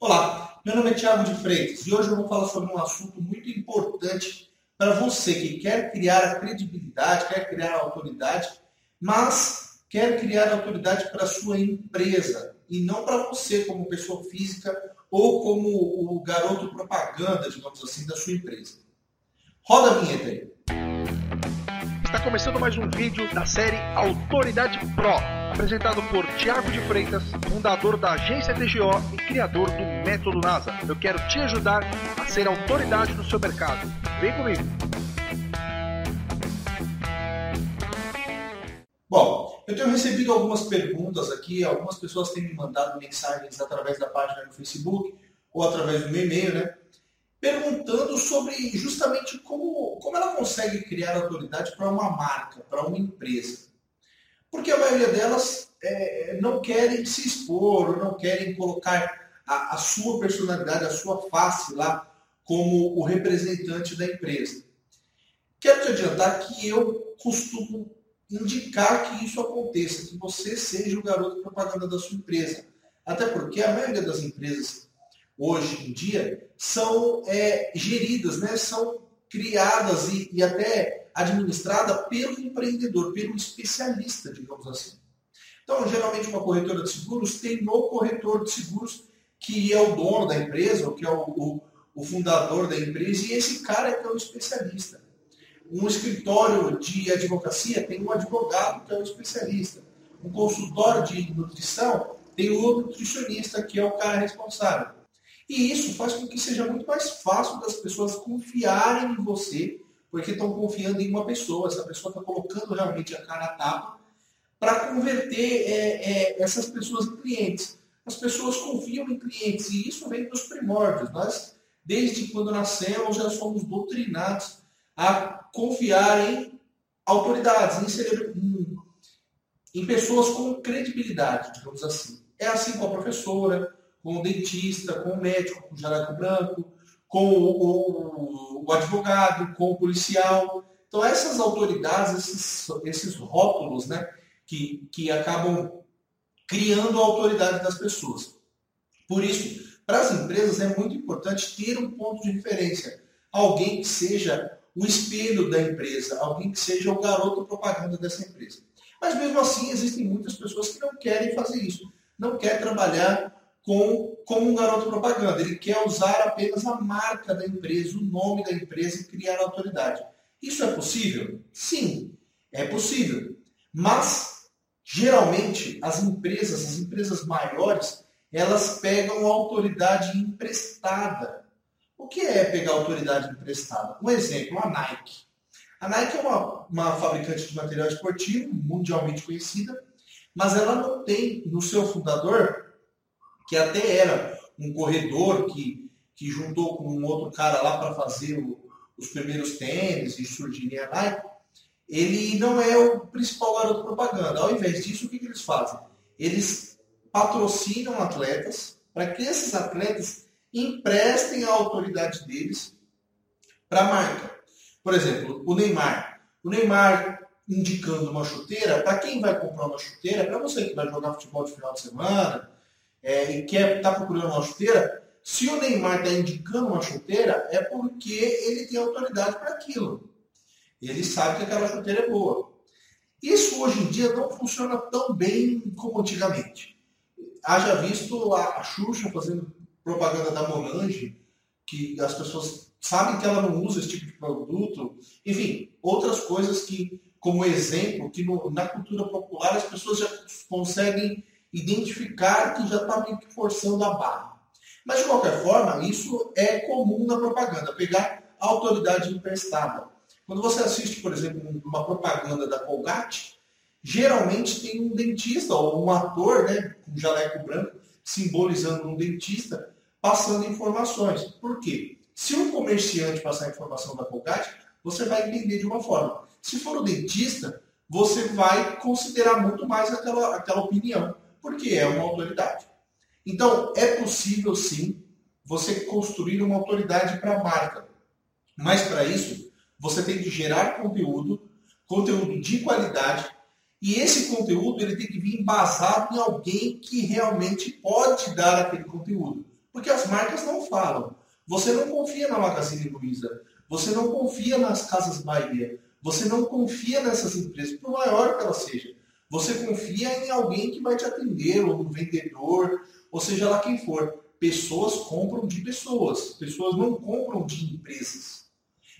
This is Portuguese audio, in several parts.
Olá, meu nome é Thiago de Freitas e hoje eu vou falar sobre um assunto muito importante para você que quer criar a credibilidade, quer criar a autoridade, mas quer criar autoridade para a sua empresa e não para você como pessoa física ou como o garoto propaganda, digamos assim, da sua empresa. Roda a vinheta aí. Está começando mais um vídeo da série Autoridade Pro, apresentado por Tiago de Freitas, fundador da agência TGO e criador do Método NASA. Eu quero te ajudar a ser autoridade no seu mercado. Vem comigo! Bom, eu tenho recebido algumas perguntas aqui, algumas pessoas têm me mandado mensagens através da página do Facebook ou através do meu e-mail, né? perguntando sobre justamente como, como ela consegue criar autoridade para uma marca, para uma empresa. Porque a maioria delas é, não querem se expor, ou não querem colocar a, a sua personalidade, a sua face lá como o representante da empresa. Quero te adiantar que eu costumo indicar que isso aconteça, que você seja o garoto propaganda da sua empresa. Até porque a maioria das empresas hoje em dia são é, geridas, né, são criadas e, e até administradas pelo empreendedor, pelo especialista, digamos assim. Então, geralmente, uma corretora de seguros tem no corretor de seguros que é o dono da empresa, ou que é o, o, o fundador da empresa, e esse cara é que é o especialista. Um escritório de advocacia tem um advogado que é o especialista. Um consultório de nutrição tem o nutricionista, que é o cara responsável. E isso faz com que seja muito mais fácil das pessoas confiarem em você, porque estão confiando em uma pessoa. Essa pessoa está colocando realmente a cara a tapa para converter é, é, essas pessoas em clientes. As pessoas confiam em clientes e isso vem dos primórdios. Nós, desde quando nascemos, já somos doutrinados a confiar em autoridades, em, em pessoas com credibilidade, digamos assim. É assim com a professora, com o dentista, com o médico, com o jaleco branco, com o, o, o, advogado, com o policial. Então, essas autoridades, esses, esses rótulos, né, que, que acabam criando a autoridade das pessoas. Por isso, para as empresas é muito importante ter um ponto de referência. Alguém que seja o espelho da empresa, alguém que seja o garoto propaganda dessa empresa. Mas mesmo assim, existem muitas pessoas que não querem fazer isso. Não querem trabalhar com, como um garoto propaganda. Ele quer usar apenas a marca da empresa, o nome da empresa e criar autoridade. Isso é possível? Sim, é possível. Mas, geralmente, as empresas, as empresas maiores, elas pegam autoridade emprestada. O que é pegar autoridade emprestada? Um exemplo, a Nike. A Nike é uma, uma fabricante de material esportivo mundialmente conhecida, mas ela não tem no seu fundador que até era um corredor que, que juntou com um outro cara lá para fazer o, os primeiros tênis e surgir a Nike, ele não é o principal garoto propaganda. Ao invés disso, o que, que eles fazem? Eles patrocinam atletas para que esses atletas emprestem a autoridade deles para a marca. Por exemplo, o Neymar. O Neymar indicando uma chuteira, para quem vai comprar uma chuteira, para você que vai jogar futebol de final de semana, é, e quer estar tá procurando uma chuteira, se o Neymar está indicando uma chuteira, é porque ele tem autoridade para aquilo. Ele sabe que aquela chuteira é boa. Isso hoje em dia não funciona tão bem como antigamente. Haja visto a, a Xuxa fazendo propaganda da Monange, que as pessoas sabem que ela não usa esse tipo de produto. Enfim, outras coisas que, como exemplo, que no, na cultura popular as pessoas já conseguem identificar que já está meio que forçando a barra. Mas, de qualquer forma, isso é comum na propaganda, pegar a autoridade emprestada. Quando você assiste, por exemplo, uma propaganda da Colgate, geralmente tem um dentista ou um ator, né, com jaleco branco, simbolizando um dentista, passando informações. Por quê? Se um comerciante passar a informação da Colgate, você vai entender de uma forma. Se for o dentista, você vai considerar muito mais aquela, aquela opinião porque é uma autoridade. Então, é possível sim você construir uma autoridade para a marca. Mas para isso, você tem que gerar conteúdo, conteúdo de qualidade, e esse conteúdo ele tem que vir embasado em alguém que realmente pode dar aquele conteúdo. Porque as marcas não falam. Você não confia na Magazine Luiza, você não confia nas Casas Bahia, você não confia nessas empresas, por maior que ela seja. Você confia em alguém que vai te atender, ou no vendedor, ou seja lá quem for. Pessoas compram de pessoas, pessoas não compram de empresas.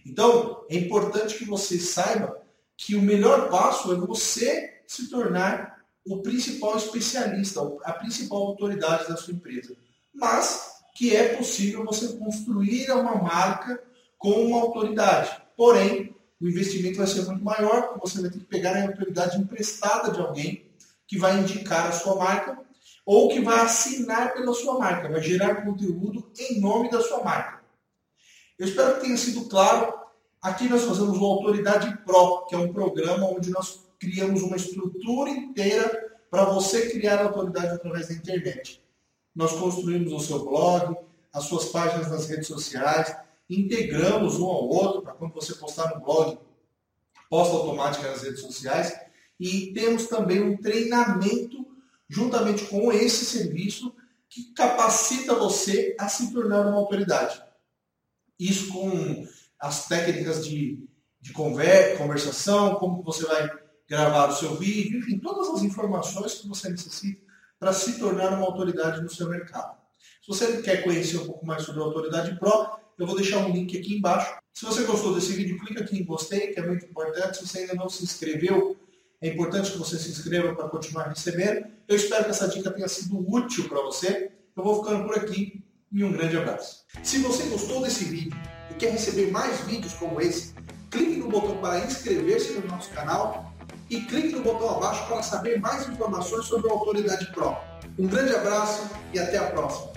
Então, é importante que você saiba que o melhor passo é você se tornar o principal especialista, a principal autoridade da sua empresa. Mas que é possível você construir uma marca com uma autoridade. Porém, o investimento vai ser muito maior, porque você vai ter que pegar a autoridade emprestada de alguém que vai indicar a sua marca ou que vai assinar pela sua marca, vai gerar conteúdo em nome da sua marca. Eu espero que tenha sido claro. Aqui nós fazemos o Autoridade Pro, que é um programa onde nós criamos uma estrutura inteira para você criar autoridade através da internet. Nós construímos o seu blog, as suas páginas nas redes sociais, integramos um ao outro para quando você postar no blog, posta automática nas redes sociais e temos também um treinamento juntamente com esse serviço que capacita você a se tornar uma autoridade. Isso com as técnicas de, de conversação, como você vai gravar o seu vídeo, enfim, todas as informações que você necessita para se tornar uma autoridade no seu mercado. Se você quer conhecer um pouco mais sobre a Autoridade Pro, eu vou deixar um link aqui embaixo. Se você gostou desse vídeo, clica aqui em gostei, que é muito importante. Se você ainda não se inscreveu, é importante que você se inscreva para continuar recebendo. Eu espero que essa dica tenha sido útil para você. Eu vou ficando por aqui e um grande abraço. Se você gostou desse vídeo e quer receber mais vídeos como esse, clique no botão para inscrever-se no nosso canal e clique no botão abaixo para saber mais informações sobre a Autoridade Pro. Um grande abraço e até a próxima.